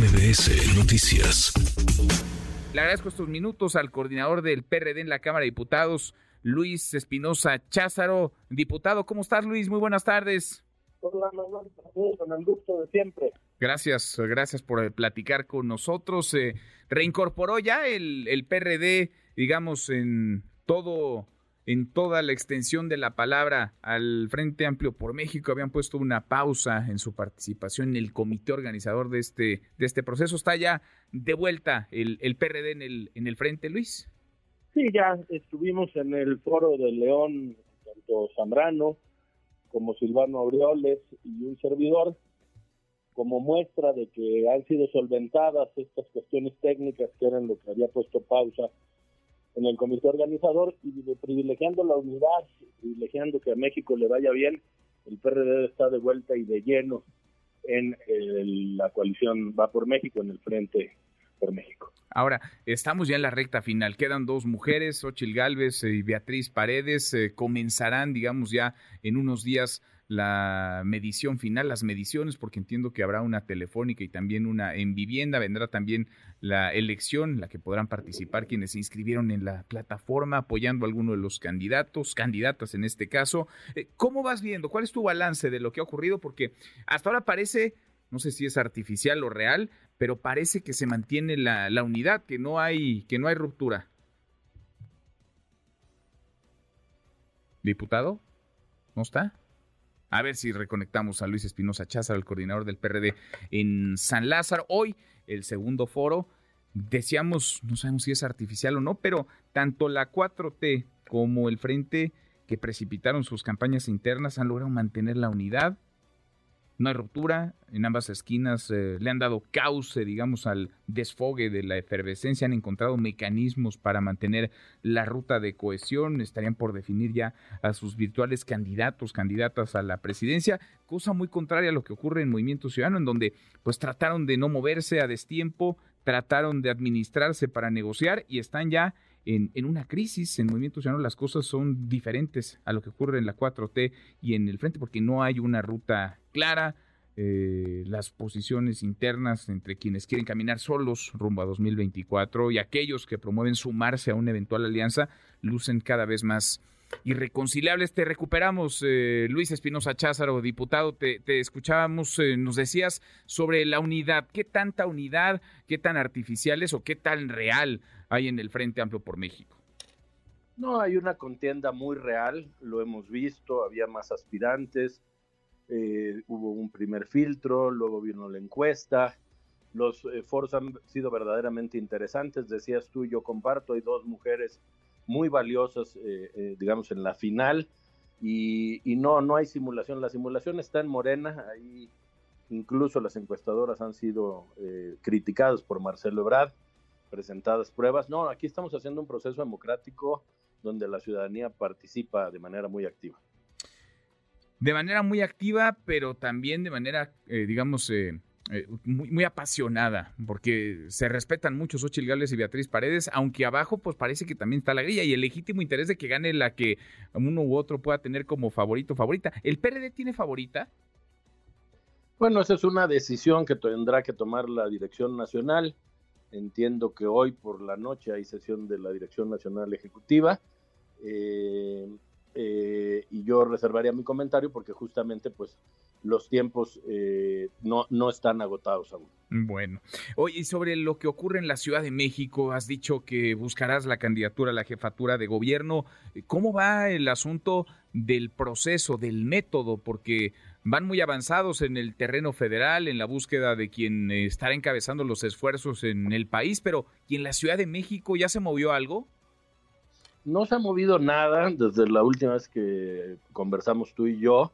MBS Noticias. Le agradezco estos minutos al coordinador del PRD en la Cámara de Diputados, Luis Espinosa Cházaro. Diputado, ¿cómo estás, Luis? Muy buenas tardes. Hola, con el gusto de siempre. Gracias, gracias por eh, platicar con nosotros. Reincorporó ya el, el PRD, digamos, en todo en toda la extensión de la palabra al Frente Amplio por México. Habían puesto una pausa en su participación en el comité organizador de este, de este proceso. ¿Está ya de vuelta el, el PRD en el, en el Frente, Luis? Sí, ya estuvimos en el foro de León, tanto Zambrano como Silvano Aureoles y un servidor, como muestra de que han sido solventadas estas cuestiones técnicas que eran lo que había puesto pausa en el comité organizador y privilegiando la unidad, privilegiando que a México le vaya bien, el PRD está de vuelta y de lleno en la coalición Va por México, en el Frente por México. Ahora, estamos ya en la recta final. Quedan dos mujeres, Ochil Gálvez y Beatriz Paredes. Eh, comenzarán, digamos, ya en unos días la medición final, las mediciones, porque entiendo que habrá una telefónica y también una en vivienda, vendrá también la elección, la que podrán participar quienes se inscribieron en la plataforma apoyando a alguno de los candidatos, candidatas en este caso. Eh, ¿Cómo vas viendo? ¿Cuál es tu balance de lo que ha ocurrido? Porque hasta ahora parece, no sé si es artificial o real, pero parece que se mantiene la, la unidad, que no hay, que no hay ruptura. ¿Diputado? ¿No está? A ver si reconectamos a Luis Espinosa Cházaro, el coordinador del PRD en San Lázaro. Hoy, el segundo foro. Decíamos, no sabemos si es artificial o no, pero tanto la 4T como el Frente que precipitaron sus campañas internas han logrado mantener la unidad, no hay ruptura, en ambas esquinas eh, le han dado cauce, digamos, al desfogue de la efervescencia, han encontrado mecanismos para mantener la ruta de cohesión, estarían por definir ya a sus virtuales candidatos, candidatas a la presidencia, cosa muy contraria a lo que ocurre en Movimiento Ciudadano, en donde pues trataron de no moverse a destiempo, trataron de administrarse para negociar y están ya en, en, una crisis. En Movimiento Ciudadano las cosas son diferentes a lo que ocurre en la 4T y en el frente porque no hay una ruta clara. Eh, las posiciones internas entre quienes quieren caminar solos rumbo a 2024 y aquellos que promueven sumarse a una eventual alianza lucen cada vez más irreconciliables. Te recuperamos, eh, Luis Espinosa Cházaro, diputado, te, escuchábamos, eh, nos decías sobre la unidad. ¿Qué tanta unidad, qué tan artificial es o qué tan real hay en el Frente Amplio por México? No, hay una contienda muy real, lo hemos visto, había más aspirantes, eh, hubo un primer filtro, luego vino la encuesta, los foros han sido verdaderamente interesantes, decías tú, yo comparto, hay dos mujeres muy valiosas, eh, eh, digamos, en la final. Y, no, no hay simulación. La simulación está en Morena. Ahí incluso las encuestadoras han sido eh, criticadas por Marcelo Ebrard, presentadas pruebas. No, aquí estamos haciendo un proceso democrático donde la ciudadanía participa de manera muy activa. De manera muy activa, pero también de manera, digamos, eh, muy, apasionada, porque se respetan mucho Xochitl Gales y Beatriz Paredes, aunque abajo pues parece que también está la grilla y el legítimo interés de que gane la que uno u otro pueda tener como favorito favorita. ¿El PRD tiene favorita? Bueno, esa es una decisión que tendrá que tomar la Dirección Nacional. Entiendo que hoy por la noche hay sesión de la Dirección Nacional Ejecutiva. Eh, eh, y yo reservaría mi comentario porque justamente pues los tiempos eh, no, no están agotados aún. Bueno, oye, y sobre lo que ocurre en la Ciudad de México, has dicho que buscarás la candidatura a la jefatura de gobierno. ¿Cómo va el asunto del proceso, del método? Porque van muy avanzados en el terreno federal, en la búsqueda de quien estará encabezando los esfuerzos en el país, pero ¿y en la Ciudad de México ya se movió algo? No se ha movido nada desde la última vez que conversamos tú y yo.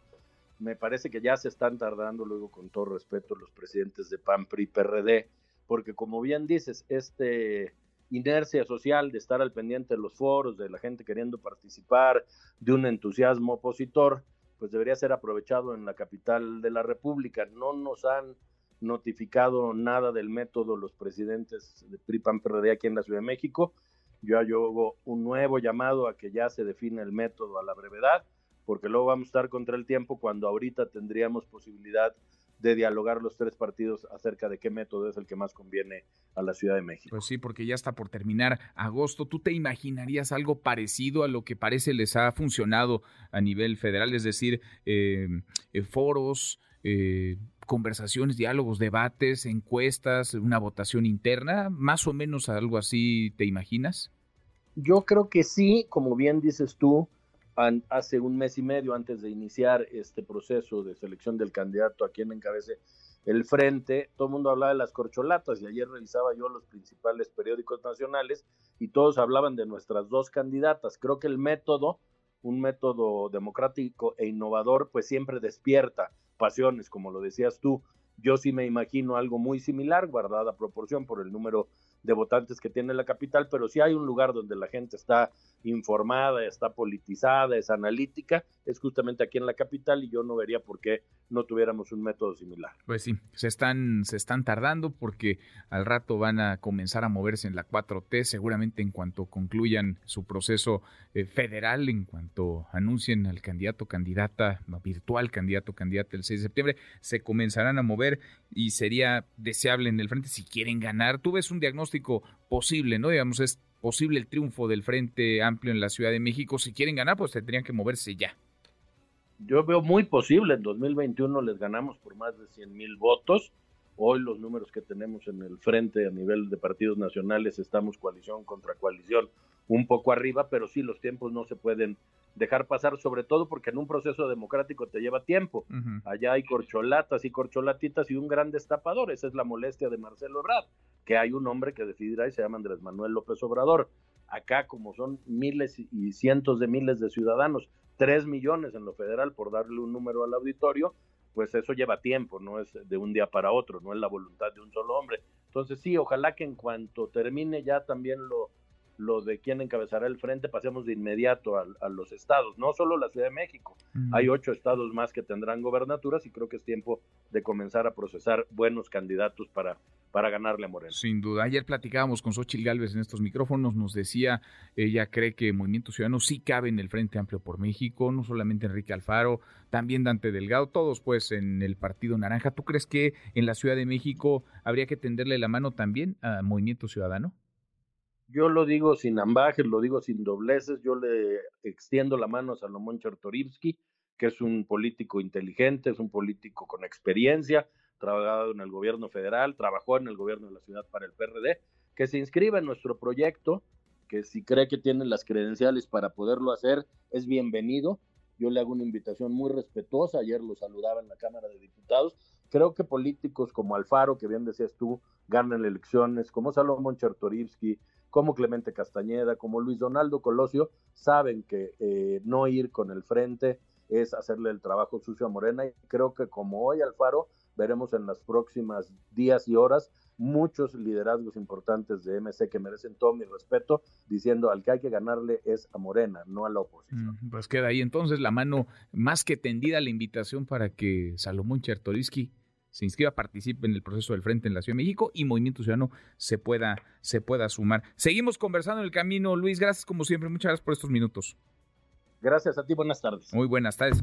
Me parece que ya se están tardando, luego con todo respeto, los presidentes de PAN, PRI, PRD, porque como bien dices, este inercia social de estar al pendiente de los foros, de la gente queriendo participar, de un entusiasmo opositor, pues debería ser aprovechado en la capital de la República. No nos han notificado nada del método los presidentes de PRI, PAN, PRD aquí en la Ciudad de México yo hago un nuevo llamado a que ya se define el método a la brevedad, porque luego vamos a estar contra el tiempo cuando ahorita tendríamos posibilidad de dialogar los tres partidos acerca de qué método es el que más conviene a la Ciudad de México. Pues sí, porque ya está por terminar agosto. ¿Tú te imaginarías algo parecido a lo que parece les ha funcionado a nivel federal? Es decir, eh, eh, foros, eh, conversaciones, diálogos, debates, encuestas, una votación interna, más o menos algo así, ¿te imaginas? Yo creo que sí, como bien dices tú, hace un mes y medio antes de iniciar este proceso de selección del candidato a quien encabece el frente, todo el mundo hablaba de las corcholatas y ayer revisaba yo los principales periódicos nacionales y todos hablaban de nuestras dos candidatas. Creo que el método, un método democrático e innovador, pues siempre despierta pasiones, como lo decías tú. Yo sí me imagino algo muy similar, guardada proporción por el número de votantes que tiene la capital, pero si hay un lugar donde la gente está informada, está politizada, es analítica, es justamente aquí en la capital y yo no vería por qué no tuviéramos un método similar. Pues sí, se están, se están tardando porque al rato van a comenzar a moverse en la 4T, seguramente en cuanto concluyan su proceso eh, federal, en cuanto anuncien al candidato, candidata, virtual candidato, candidata el 6 de septiembre, se comenzarán a mover y sería deseable en el frente si quieren ganar. Tú ves un diagnóstico posible, ¿no? Digamos, es posible el triunfo del Frente Amplio en la Ciudad de México. Si quieren ganar, pues tendrían que moverse ya. Yo veo muy posible, en 2021 les ganamos por más de 100 mil votos. Hoy los números que tenemos en el frente a nivel de partidos nacionales estamos coalición contra coalición un poco arriba, pero sí los tiempos no se pueden dejar pasar, sobre todo porque en un proceso democrático te lleva tiempo. Allá hay corcholatas y corcholatitas y un gran destapador, esa es la molestia de Marcelo Ebrard, que hay un hombre que decidirá y se llama Andrés Manuel López Obrador. Acá, como son miles y cientos de miles de ciudadanos, tres millones en lo federal, por darle un número al auditorio, pues eso lleva tiempo, no es de un día para otro, no es la voluntad de un solo hombre. Entonces sí, ojalá que en cuanto termine ya también lo, lo de quién encabezará el frente, pasemos de inmediato a, los estados, no solo la Ciudad de México. Hay ocho estados más que tendrán gobernaturas y creo que es tiempo de comenzar a procesar buenos candidatos para, para ganarle a Moreno. Sin duda. Ayer platicábamos con Xochitl Gálvez en estos micrófonos, nos decía, ella cree que Movimiento Ciudadano sí cabe en el Frente Amplio por México, no solamente Enrique Alfaro, también Dante Delgado, todos pues en el Partido Naranja. ¿Tú crees que en la Ciudad de México habría que tenderle la mano también a Movimiento Ciudadano? Yo lo digo sin ambajes, lo digo sin dobleces, yo le extiendo la mano a Salomón Chertorivsky, que es un político inteligente, es un político con experiencia, trabajado en el gobierno federal, trabajó en el gobierno de la ciudad para el PRD, que se inscriba en nuestro proyecto, que si cree que tiene las credenciales para poderlo hacer, es bienvenido. Yo le hago una invitación muy respetuosa, ayer lo saludaba en la Cámara de Diputados. Creo que políticos como Alfaro, que bien decías tú, ganan elecciones, como Salomón Chertorivsky, como Clemente Castañeda, como Luis Donaldo Colosio, saben que eh, no ir con el frente es hacerle el trabajo sucio a Morena. Y creo que como hoy Alfaro, veremos en las próximas días y horas muchos liderazgos importantes de MC que merecen todo mi respeto, diciendo al que hay que ganarle es a Morena, no a la oposición. pues queda ahí entonces la mano más que tendida la invitación para que Salomón Chertorisky se inscriba, participe en el proceso del Frente en la Ciudad de México y Movimiento Ciudadano se pueda, se pueda sumar. Seguimos conversando en el camino, Luis. Gracias como siempre. Muchas gracias por estos minutos. Gracias a ti. Buenas tardes. Muy buenas tardes.